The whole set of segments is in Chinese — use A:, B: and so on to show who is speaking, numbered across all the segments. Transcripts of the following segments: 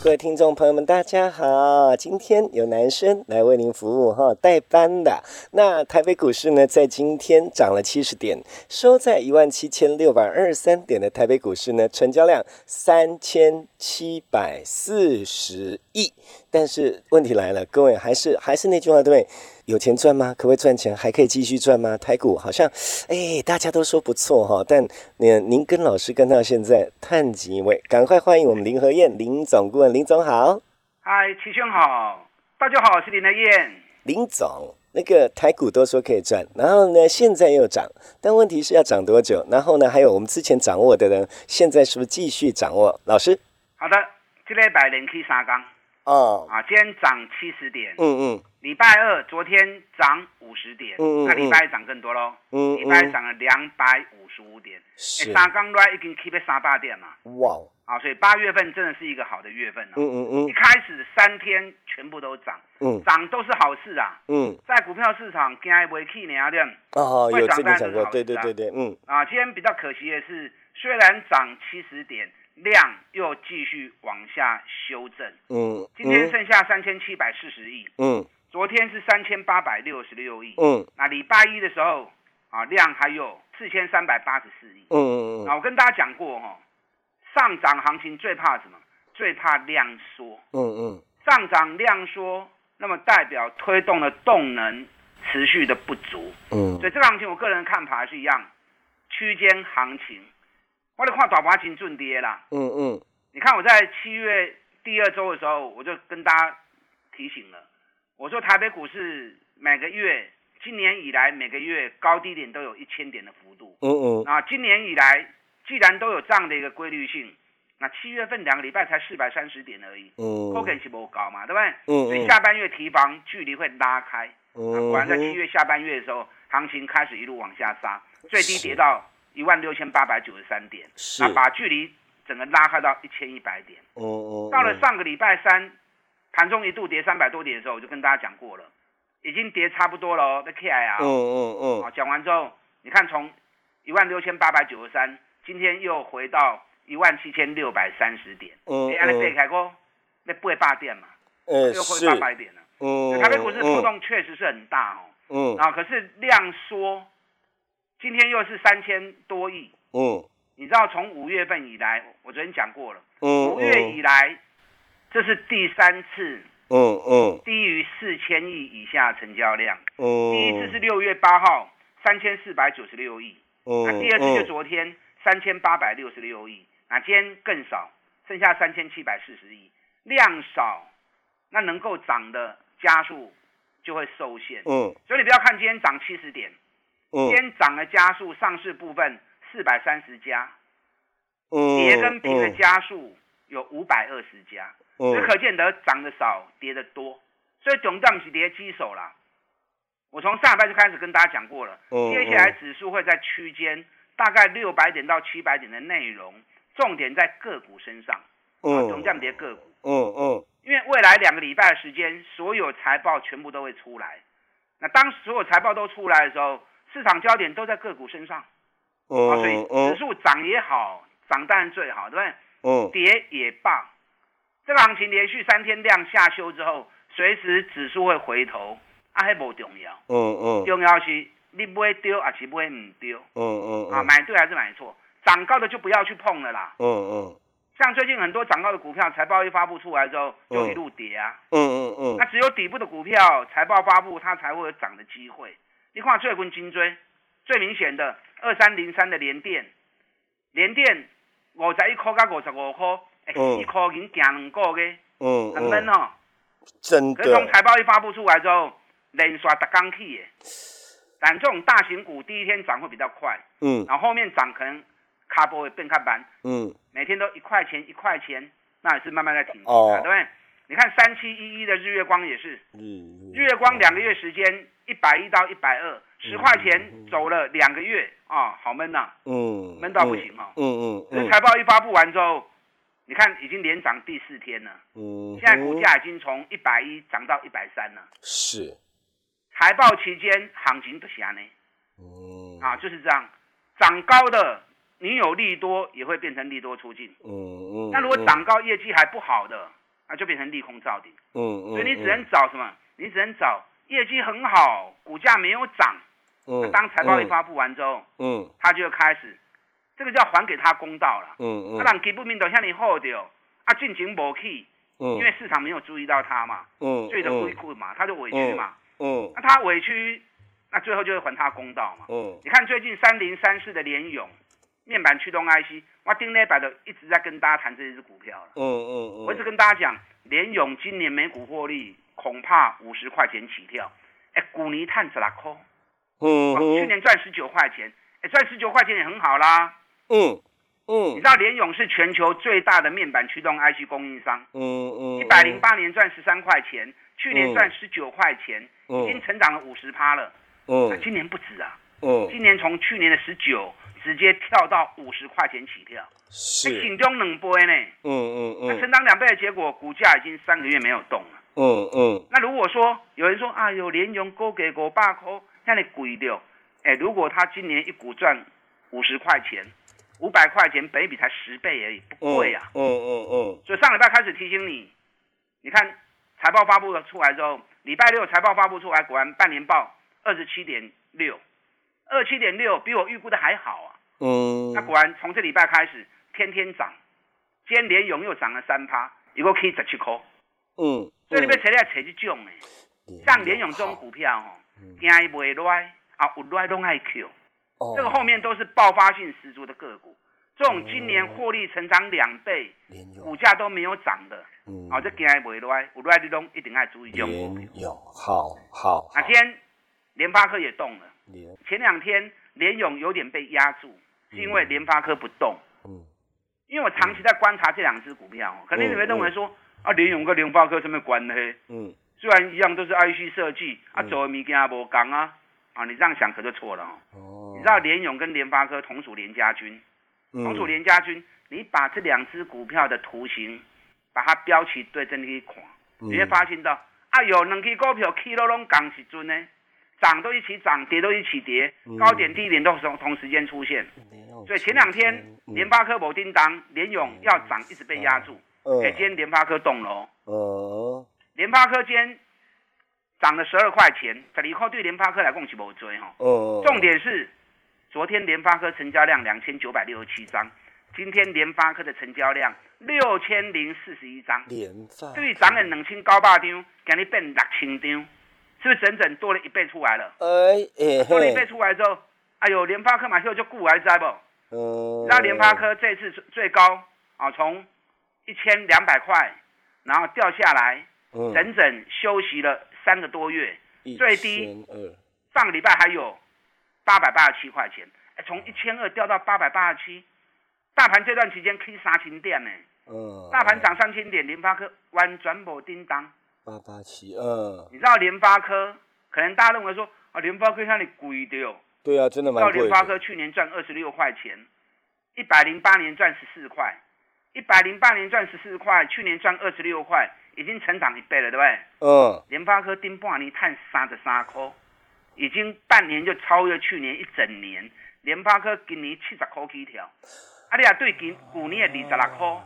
A: 各位听众朋友们，大家好！今天有男生来为您服务哈，代班的。那台北股市呢，在今天涨了七十点，收在一万七千六百二十三点的台北股市呢，成交量三千七百四十亿。但是问题来了，各位还是还是那句话，对不对？有钱赚吗？可不可以赚钱？还可以继续赚吗？台股好像，哎，大家都说不错哈。但您您跟老师跟到现在，探几位？赶快欢迎我们林和燕林总顾问，林总好。
B: 嗨，齐兄好，大家好，我是林和燕。
A: 林总，那个台股都说可以赚，然后呢，现在又涨，但问题是要涨多久？然后呢，还有我们之前掌握的呢，现在是不是继续掌握？老师，
B: 好的，这礼拜连去三缸。哦，啊，今天涨七十点，嗯嗯，礼拜二昨天涨五十点，嗯嗯，那礼拜一涨更多喽，嗯，礼拜一涨了两百五十五点，是，三刚来已经 keep 在三百点嘛，哇，啊，所以八月份真的是一个好的月份哦，嗯嗯嗯，一开始三天全部都涨，嗯，涨都是好事啊，嗯，在股票市场惊不起呢啊，这样，
A: 哦，有这个讲过，对对对对，嗯，
B: 啊，今天比较可惜的是，虽然涨七十点。量又继续往下修正，嗯，今天剩下三千七百四十亿，嗯，昨天是三千八百六十六亿，嗯，那礼拜一的时候啊，量还有四千三百八十四亿，嗯嗯嗯，我跟大家讲过哈，上涨行情最怕什么？最怕量缩，嗯嗯，上涨量缩，那么代表推动的动能持续的不足，嗯，所以这个行情我个人看法是一样，区间行情。我得看大盘金准跌啦。嗯嗯，你看我在七月第二周的时候，我就跟大家提醒了，我说台北股市每个月今年以来每个月高低点都有一千点的幅度。嗯嗯，啊，今年以来既然都有这样的一个规律性，那七月份两个礼拜才四百三十点而已。嗯，可能是不高嘛，对不对？嗯所以下半月提防距离会拉开。嗯果然在七月下半月的时候，行情开始一路往下杀，最低跌到。一万六千八百九十三点，那把距离整个拉开到一千一百点。哦哦。到了上个礼拜三，盘中一度跌三百多点的时候，我就跟大家讲过了，已经跌差不多了哦。那 K I 啊，嗯嗯嗯。啊，讲完之后，你看从一万六千八百九十三，今天又回到一万七千六百三十点。嗯嗯。哎，你别开过，那不会霸点嘛？嗯，又回八百点了。嗯。台北股市波动确实是很大哦。嗯。啊，可是量缩。今天又是三千多亿，嗯，你知道从五月份以来，我昨天讲过了，嗯，五月以来，这是第三次，嗯。嗯，低于四千亿以下成交量，嗯，第一次是六月八号三千四百九十六亿，嗯，第二次就昨天三千八百六十六亿，那今天更少，剩下三千七百四十亿，量少，那能够涨的加速就会受限，嗯，所以你不要看今天涨七十点。今天涨的加速，上市部分四百三十家，跌跟平的加速有五百二十家，这可见得涨得少，跌得多，所以总账是跌基手啦。我从上礼拜就开始跟大家讲过了，接下来指数会在区间大概六百点到七百点的内容，重点在个股身上，总量跌个股，嗯嗯，因为未来两个礼拜的时间，所有财报全部都会出来，那当所有财报都出来的时候。市场焦点都在个股身上，啊，所以指数涨也好，涨当然最好，对不对？嗯，跌也罢，这个行情连续三天量下修之后，随时指数会回头，啊，还不重要。嗯嗯，重要是你不会丢，还是不会唔丢？嗯嗯，啊，买对还是买错？涨高的就不要去碰了啦。嗯嗯，像最近很多涨高的股票，财报一发布出来之后，就一路跌啊。嗯嗯嗯，那只有底部的股票，财报发布它才会有涨的机会。你看最近金椎最明显的二三零三的联电，联电五十一块到五十五块，哎，一块已经行两个月，嗯，很闷哦。
A: 真的。
B: 可是从财报一发布出来之后，连刷得刚起耶。但这种大型股第一天涨会比较快，嗯，然后后面涨可能卡波会变卡板，嗯，每天都一块钱一块钱，那也是慢慢在挺，对不对？你看三七一一的日月光也是，日月光两个月时间一百一到一百二，十块钱走了两个月啊，好闷呐，嗯，闷到不行哦，嗯嗯，这财报一发布完之后，你看已经连涨第四天了，嗯，现在股价已经从一百一涨到一百三了，
A: 是，
B: 财报期间行情不下呢，嗯，啊就是这样，涨高的你有利多也会变成利多出尽，嗯嗯，那如果涨高业绩还不好的。那就变成利空造顶，嗯嗯，所以你只能找什么？你只能找业绩很好，股价没有涨，嗯，当财报一发布完之后，嗯，他就开始，这个叫还给他公道了，嗯嗯，啊，人基本面都向你好掉，啊，进行无去，嗯，因为市场没有注意到他嘛，嗯，最的亏困嘛，他就委屈嘛，嗯，那他委屈，那最后就会还他公道嘛，嗯，你看最近三零三四的联勇。面板驱动 IC，我丁内摆的一直在跟大家谈这只股票了。嗯嗯嗯，我一直跟大家讲，联勇今年每股获利恐怕五十块钱起跳。哎，古尼探十拉块。嗯嗯。去年赚十九块钱，哎，赚十九块钱也很好啦。嗯嗯。你知道联勇是全球最大的面板驱动 IC 供应商。嗯嗯。一百零八年赚十三块钱，去年赚十九块钱，已经成长了五十趴了。嗯。今年不止啊。嗯。今年从去年的十九。直接跳到五十块钱起跳，是心中冷波呢。嗯嗯嗯。那成长两倍的结果，股价已经三个月没有动了。嗯嗯。那如果说有人说啊，有连用高给五百块，那你贵掉。哎，如果他今年一股赚五十块钱，五百块钱，北比才十倍而已，不贵啊。嗯嗯嗯。所以上礼拜开始提醒你，你看财报发布了出来之后，礼拜六财报发布出来，果然半年报二十七点六。二七点六比我预估的还好啊！嗯，那果然从这礼拜开始天天涨，今天连勇又涨了三趴，一个 K 十七块。嗯，所以你要找来找这种诶，像联永这种股票哦，惊伊袂来啊，有来拢爱 Q。哦，这个后面都是爆发性十足的个股，这种今年获利成长两倍，股价都没有涨的，嗯，啊，这惊伊袂来，有来你拢一定爱注意这种股票。
A: 有，好好。
B: 那天联发科也动了。前两天联永有点被压住，是因为联发科不动。嗯，因为我长期在观察这两只股票，可能你会认为说啊，联勇跟联发科什么关系？嗯，虽然一样都是 IC 设计，啊，做的物件无同啊，啊，你这样想可就错了哦。你知道联勇跟联发科同属联家军，同属联家军，你把这两只股票的图形，把它标起对阵去看，你会发现到哎呦两支股票起落拢同时阵呢。涨都一起涨，跌都一起跌，高点低点都同同时间出现，所以前两天联发科某叮当联勇要涨一直被压住，哎，今天联发科动了哦，联发科今天涨了十二块钱，这里块对联发科来共是无追哈，重点是昨天联发科成交量两千九百六十七张，今天联发科的成交量六千零四十一张，联发对涨了两千九百张，今日变六千张。是不是整整多了一倍出来了？哎，多了一倍出来之后，哎呦，联发科马上就固来在不？嗯。那联发科这次最高啊，从一千两百块，然后掉下来，整整休息了三个多月，最低上个礼拜还有八百八十七块钱，哎，从一千二掉到八百八十七，大盘这段期间可以杀停点呢。嗯。大盘涨三千点，联发科完全无叮当。
A: 八八七二，
B: 你知道联发科？可能大家认为说啊，联发科像你贵的哦。
A: 对啊，真的蛮贵。
B: 到联发科去年赚二十六块钱，一百零八年赚十四块，一百零八年赚十四块，去年赚二十六块，已经成长一倍了，对不对？嗯。联发科丁半年探三十三块，已经半年就超越去年一整年。联发科今年七十块起跳，啊，你啊对今去年的二十六块，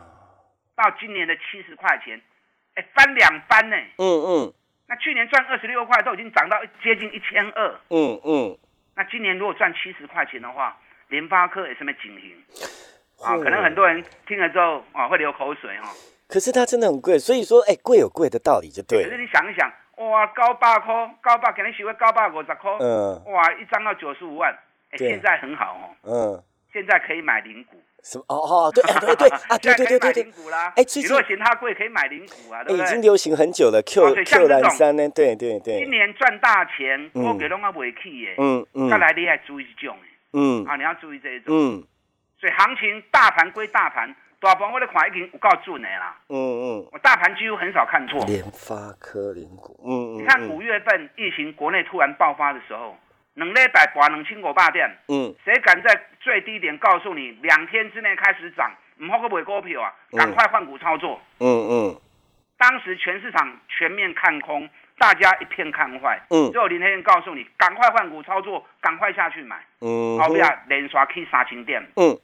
B: 到今年的七十块钱。哎，翻两番呢。嗯嗯。那去年赚二十六块，都已经涨到接近一千二。嗯嗯。那今年如果赚七十块钱的话，联发科有什么情形？啊，可能很多人听了之后啊，会流口水哈。
A: 可是它真的很贵，所以说，哎，贵有贵的道理就对。
B: 可是你想一想，哇，高八块，高八肯定喜欢高八五十块。嗯。哇，一张要九十五万，哎，现在很好哦。嗯。现在可以买零股。
A: 什么？哦哦，对对对啊，对对对对对。
B: 哎，最近如果嫌它贵，可以买零股啊，对
A: 已经流行很久了，Q Q 蓝山呢？对对对。
B: 今年赚大钱，我给拢啊未起耶。嗯嗯。再来你还注意这种嗯。啊，你要注意这一种。嗯。所以行情大盘归大盘，大盘我的看已经有够准的啦。嗯嗯，我大盘几乎很少看错。
A: 联发科、联股，嗯
B: 嗯，你看五月份疫情国内突然爆发的时候，两礼拜拔两千五百点，嗯，谁敢在最低点告诉你两天之内开始涨，唔好去买股票啊，赶快换股操作。嗯嗯，当时全市场全面看空，大家一片看坏，嗯，只有林天燕告诉你，赶快换股操作，赶快下去买，嗯，后边连刷去三千点，嗯。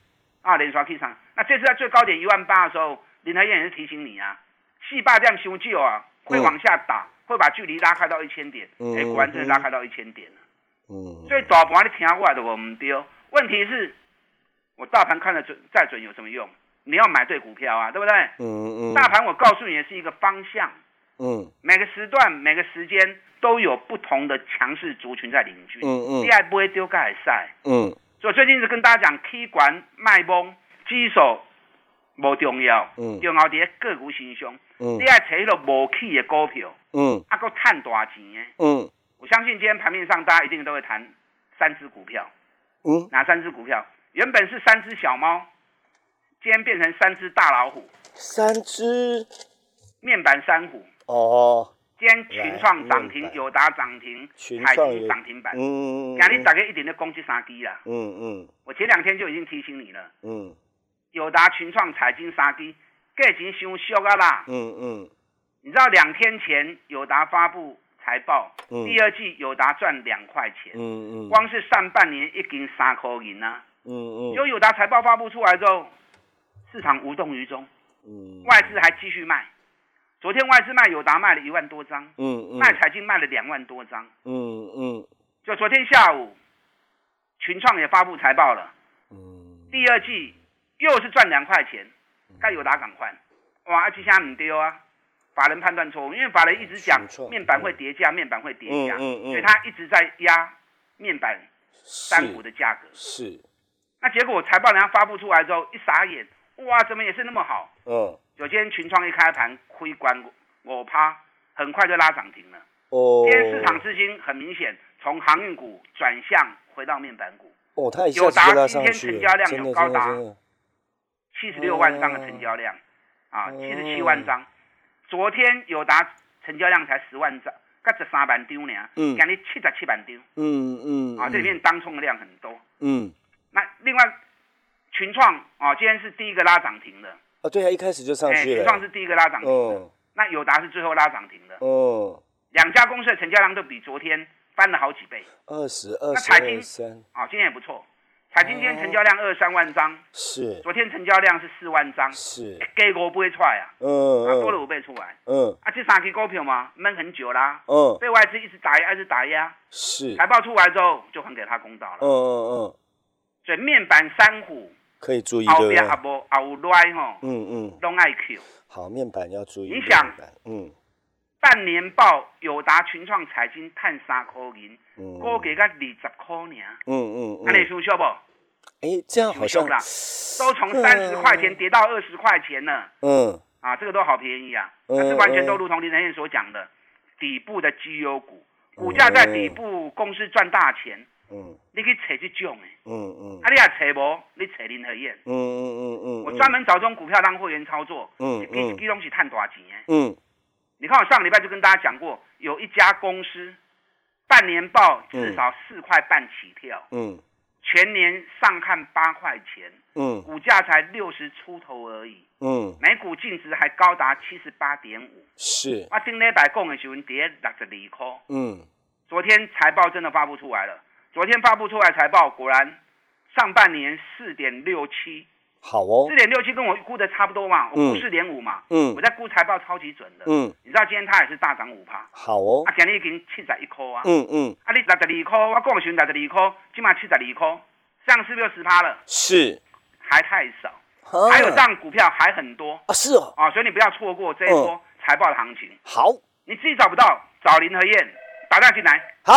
B: 啊，连刷 K 上，那这次在最高点一万八的时候，林台燕也是提醒你啊，细霸这样修旧啊，会往下打，会把距离拉开到一千点，哎，果然真的拉开到一千点了。嗯，所以大盘你听过来的我们丢，问题是，我大盘看得准再准有什么用？你要买对股票啊，对不对？嗯嗯。大盘我告诉你的是一个方向，嗯，每个时段每个时间都有不同的强势族群在领军，嗯嗯，第二不会丢盖赛，嗯。所以最近是跟大家讲，K 管卖崩，指数无重要，重要伫个股身上。你爱找迄个无起的股票，嗯，啊，够趁大钱的。嗯，我相信今天盘面上大家一定都会谈三只股票。嗯，哪三只股票？原本是三只小猫，今天变成三只大老虎。
A: 三只
B: 面板三虎。哦。今天群创涨停，友达涨停，海基涨停板。嗯嗯嗯。今日大概一点的攻击杀低啦。嗯嗯。我前两天就已经提醒你了。嗯。友达、群创、彩金杀低，价钱伤俗啊啦。嗯嗯。你知道两天前友达发布财报，第二季友达赚两块钱。嗯嗯。光是上半年已经三块银啊。嗯嗯。就友达财报发布出来之后，市场无动于衷。嗯。外资还继续卖。昨天外资卖友达卖了一万多张，嗯嗯，卖财经卖了两万多张，嗯嗯，就昨天下午，群创也发布财报了，嗯，第二季又是赚两块钱，该友达赶快，哇，这下唔丢啊，法人判断错误，因为法人一直讲面板会跌价，面板会跌价，嗯嗯，所以他一直在压面板三股的价格，
A: 是，
B: 那结果财报人家发布出来之后一傻眼，哇，怎么也是那么好，嗯。有今天群创一开盘亏关我趴，很快就拉涨停了。哦，今天市场资金很明显从航运股转向回到面板股。
A: 哦，它有达
B: 今天成交量有高达七十六万张的成交量，啊，七十七万张。昨天有达成交量才十万张，才十三万张呢。嗯，今日七十七万张。嗯嗯。啊，这里面当冲的量很多。嗯。那另外群创啊，今天是第一个拉涨停的。
A: 啊，对啊，一开始就上去
B: 创是第一个拉涨停的，那友达是最后拉涨停的。哦，两家公司的成交量都比昨天翻了好几倍。
A: 二十二、二三，
B: 啊，今天也不错。彩金今天成交量二三万张，
A: 是。
B: 昨天成交量是四万张，
A: 是。
B: 给五倍出来啊，嗯，多了五倍出来，嗯。啊，这三只股票嘛，闷很久啦，嗯，被外资一直打压，一直打压，
A: 是。
B: 财报出来之后，就还给他公道了，嗯嗯嗯。所以面板三虎。
A: 可以注意，对不对？
B: 嗯嗯，拢爱 Q。
A: 好，面板要注意。
B: 你想，嗯，半年报友达群创财经探三块银，估计个二十块呢。嗯嗯，那你舒服不？
A: 哎，这样好像
B: 都从三十块钱跌到二十块钱了。嗯，啊，这个都好便宜啊。但是完全都如同林仁燕所讲的，底部的绩优股，股价在底部，公司赚大钱。嗯，你去找这种诶，嗯嗯，啊，你也找无，你找林和燕，嗯嗯嗯嗯，我专门找这种股票当会员操作，嗯嗯，这东西赚多少钱。诶？嗯，你看我上个礼拜就跟大家讲过，有一家公司半年报至少四块半起跳，嗯，全年上看八块钱，嗯，股价才六十出头而已，嗯，每股净值还高达七十八点五，
A: 是，
B: 啊，顶礼拜讲的时候跌六十二块，嗯，昨天财报真的发布出来了。昨天发布出来财报，果然上半年四点六七，
A: 好哦，
B: 四点六七跟我估的差不多嘛，我估四点五嘛，嗯，我在估财报超级准的，嗯，你知道今天它也是大涨五趴，
A: 好哦，
B: 啊，今日已经七十一块啊，嗯嗯，啊，你六十二块，我讲的六十二块，起码七十二块，这样是不是十趴了？
A: 是，
B: 还太少，还有这样股票还很多。
A: 啊，是哦，
B: 啊，所以你不要错过这一波财报的行情。
A: 好，
B: 你自己找不到，找林和燕打电话进来。
A: 好。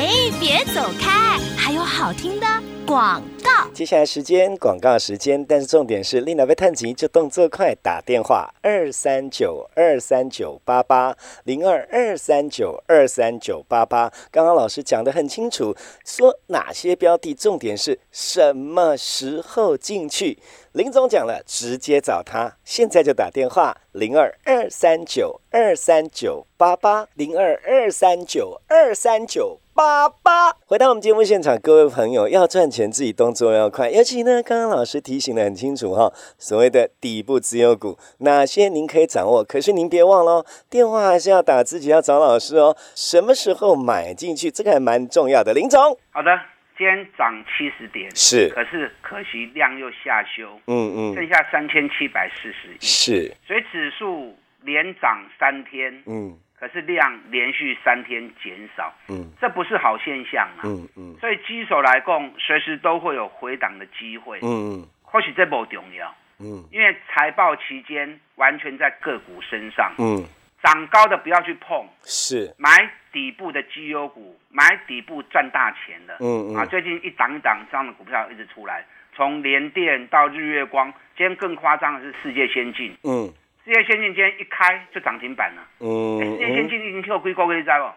C: 哎，别走开！还有好听的广告。
A: 接下来时间广告时间，但是重点是丽娜被探及就动作快，打电话二三九二三九八八零二二三九二三九八八。刚刚老师讲的很清楚，说哪些标的，重点是什么时候进去。林总讲了，直接找他，现在就打电话零二二三九二三九八八零二二三九二三九八八。回到我们节目现场，各位朋友要赚钱，自己动作要快，尤其呢，刚刚老师提醒的很清楚哈，所谓的底部自由股，哪些您可以掌握，可是您别忘了，电话还是要打，自己要找老师哦。什么时候买进去，这个还蛮重要的。林总，
B: 好的。今天涨七十点，
A: 是，
B: 可是可惜量又下修，嗯嗯，剩下三千七百四十亿，
A: 是，
B: 所以指数连涨三天，嗯，可是量连续三天减少，嗯，这不是好现象啊，嗯嗯，所以基手来供随时都会有回档的机会，嗯嗯，或许这不重要，嗯，因为财报期间完全在个股身上，嗯。涨高的不要去碰，
A: 是。
B: 买底部的绩优股，买底部赚大钱的。嗯嗯。啊，最近一档一档这样的股票一直出来，从联电到日月光，今天更夸张的是世界先进。嗯，世界先进今天一开就涨停板了。嗯，世界先进已经跳几个月在不？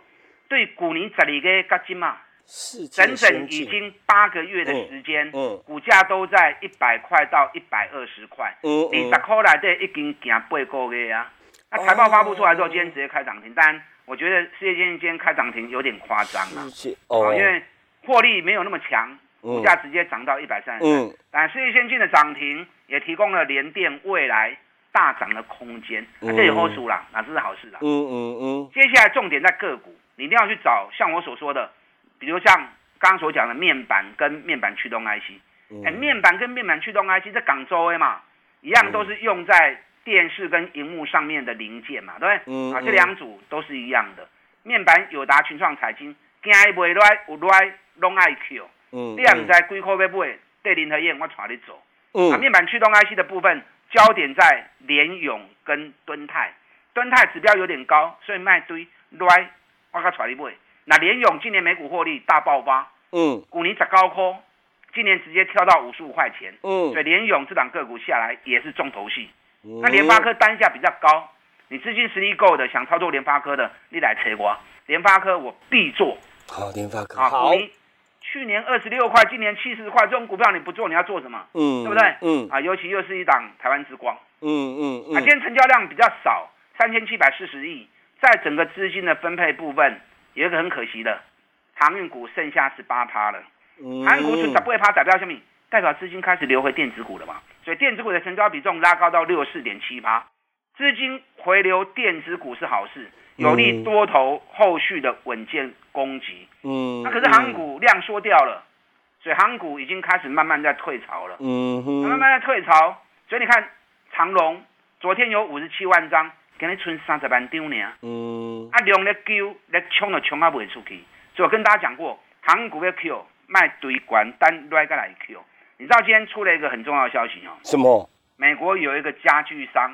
B: 对，股年十二个加金嘛，
A: 是
B: 整整已经八个月的时间，嗯，股价都在一百块到一百二十块。嗯嗯，二十块来的已经行八个月啊。那财报发布出来之后，今天直接开涨停，但我觉得世界今天开涨停有点夸张了，哦，因为获利没有那么强，股价直接涨到一百三十三。但世界先进的涨停也提供了联电未来大涨的空间，这有好处啦，那这是好事啦。嗯嗯嗯。接下来重点在个股，你一定要去找像我所说的，比如像刚刚所讲的面板跟面板驱动 IC，哎，面板跟面板驱动 IC 在港州诶嘛，一样都是用在。电视跟荧幕上面的零件嘛，对不对？啊，这两组都是一样的。面板友达、群创、财经，惊伊卖来有来拢爱 Q。嗯。你也唔知几块要买，对林和燕我带你走。嗯。啊，面板驱动 IC 的部分，焦点在联永跟敦泰。敦泰指标有点高，所以卖堆来我甲带你买。那联永今年每股获利大爆发。嗯。股年十高科，今年直接跳到五十五块钱。嗯。所以联永这档个股下来也是重头戏。那联发科单价比较高，你资金实力够的，想操作联发科的，你来扯我。联发科我必做。
A: 好，联发科好。
B: 去年二十六块，今年七十块，这种股票你不做，你要做什么？嗯，对不对？嗯。啊，尤其又是一档台湾之光。嗯嗯嗯。啊，今天成交量比较少，三千七百四十亿，在整个资金的分配部分，有一个很可惜的，航运股剩下十八趴了。嗯。航运股是十八趴，代表什么？代表资金开始流回电子股了嘛？所以电子股的成交比重拉高到六十四点七八，资金回流电子股是好事，有利多头后续的稳健攻击。嗯，那可是航股量缩掉了，所以航股已经开始慢慢在退潮了。嗯哼，慢慢在退潮，所以你看长隆昨天有五十七万张，今日存三十万张呢。嗯，啊量咧救咧冲都冲啊卖出去，所以我跟大家讲过，航股要 Q 卖堆管单来个来 Q。你知道今天出了一个很重要的消息哦？
A: 什么？
B: 美国有一个家具商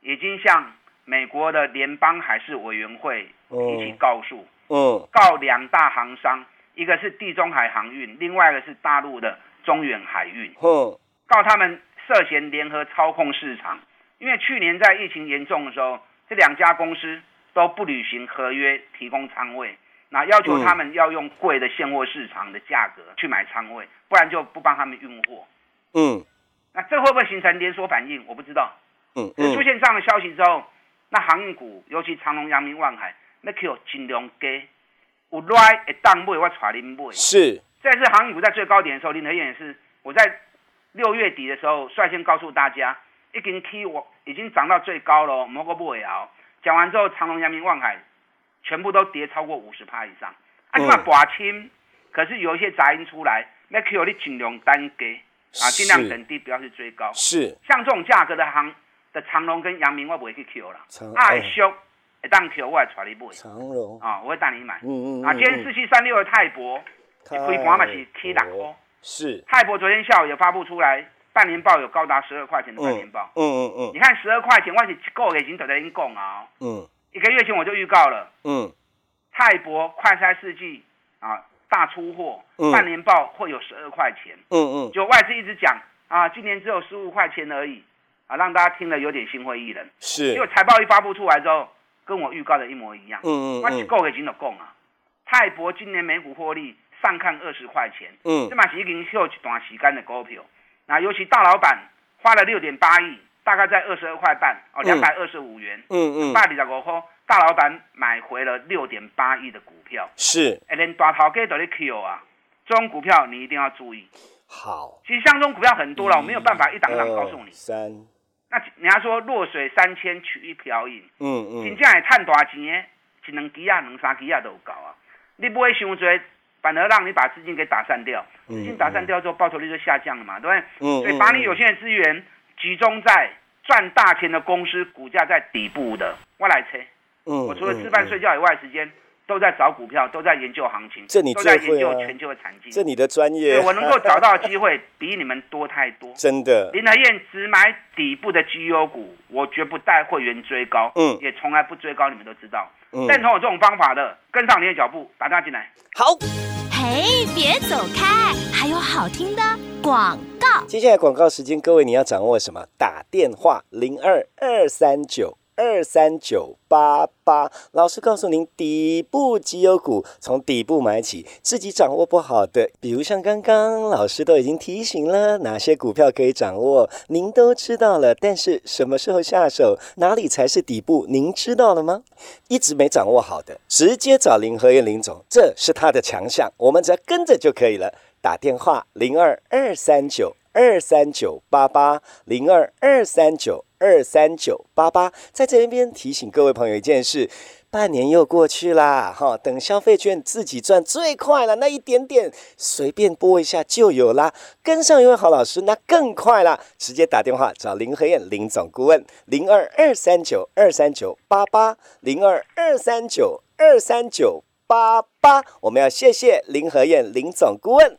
B: 已经向美国的联邦海事委员会提起告诉，嗯，告两大航商，一个是地中海航运，另外一个是大陆的中远海运，嗯，告他们涉嫌联合操控市场。因为去年在疫情严重的时候，这两家公司都不履行合约，提供仓位。那要求他们要用贵的现货市场的价格去买仓位，不然就不帮他们运货。嗯，那这会不会形成连锁反应？我不知道。嗯嗯。出现这样的消息之后，那航运股，尤其长隆、阳明、万海，那可尽量给有来会当买，我带您买。
A: 是。
B: 这次航运股在最高点的时候，林和燕也是我在六月底的时候率先告诉大家，已经 K 我已经涨到最高了，某个不会熬。讲完之后，长隆、阳明、万海。全部都跌超过五十趴以上，啊，你嘛拔清，可是有一些杂音出来，那 Q 你尽量单给啊，尽量等低，不要去追高。
A: 是，
B: 像这种价格的行的长隆跟阳明，我不会去 Q 了。爱修，会当 Q 我来带你买。
A: 长隆
B: 啊，我会带你买。嗯嗯啊，今天四七三六的泰博，开盘嘛是七两哦。
A: 是。
B: 泰博昨天下午也发布出来，半年报有高达十二块钱的半年报。嗯嗯嗯。你看十二块钱，我是一个月已经在在讲啊。嗯。一个月前我就预告了，嗯，泰博快筛试剂啊，大出货，半年报会有十二块钱。嗯嗯，就外资一直讲啊，今年只有十五块钱而已，啊，让大家听了有点心灰意冷。
A: 是，
B: 因为财报一发布出来之后，跟我预告的一模一样。嗯嗯嗯，我够给金都供啊。泰博今年每股获利上看二十块钱。嗯，这嘛是已经秀一段时间的股票。那尤其大老板花了六点八亿，大概在二十二块半哦，两百二十五元。嗯嗯，百二十五块。大老板买回了六点八亿的股票，
A: 是，
B: 哎，连大头哥都在 Q 啊，这种股票你一定要注意。
A: 好，
B: 其实像这种股票很多了，我没有办法一档档告诉你。
A: 三，
B: 那人家说弱水三千取一瓢饮，嗯嗯，真正会赚大钱的，一两支啊，两三支啊都有够啊。你不会想多，反而让你把资金给打散掉，资金打散掉之后，报酬率就下降了嘛，对不对？嗯所以把你有限的资源集中在赚大钱的公司，股价在底部的，我来猜。我除了吃饭睡觉以外，时间都在找股票，都在研究行情，
A: 这你
B: 都在研究全球的产经，
A: 这你的专业。
B: 我能够找到机会比你们多太多，
A: 真的。
B: 林德燕只买底部的绩优股，我绝不带会员追高，嗯，也从来不追高，你们都知道。嗯，认同我这种方法的，跟上你的脚步，打电话进来。
A: 好，
C: 嘿，别走开，还有好听的广告。
A: 接下来广告时间，各位你要掌握什么？打电话零二二三九。二三九八八，老师告诉您，底部绩优股从底部买起，自己掌握不好的，比如像刚刚老师都已经提醒了，哪些股票可以掌握，您都知道了。但是什么时候下手，哪里才是底部，您知道了吗？一直没掌握好的，直接找林和燕林总，这是他的强项，我们只要跟着就可以了。打电话零二二三九二三九八八零二二三九。二三九八八，在这边提醒各位朋友一件事：半年又过去啦，哈，等消费券自己赚最快了，那一点点随便拨一下就有啦。跟上一位好老师，那更快啦，直接打电话找林和燕林总顾问，零二二三九二三九八八零二二三九二三九八八。我们要谢谢林和燕林总顾问。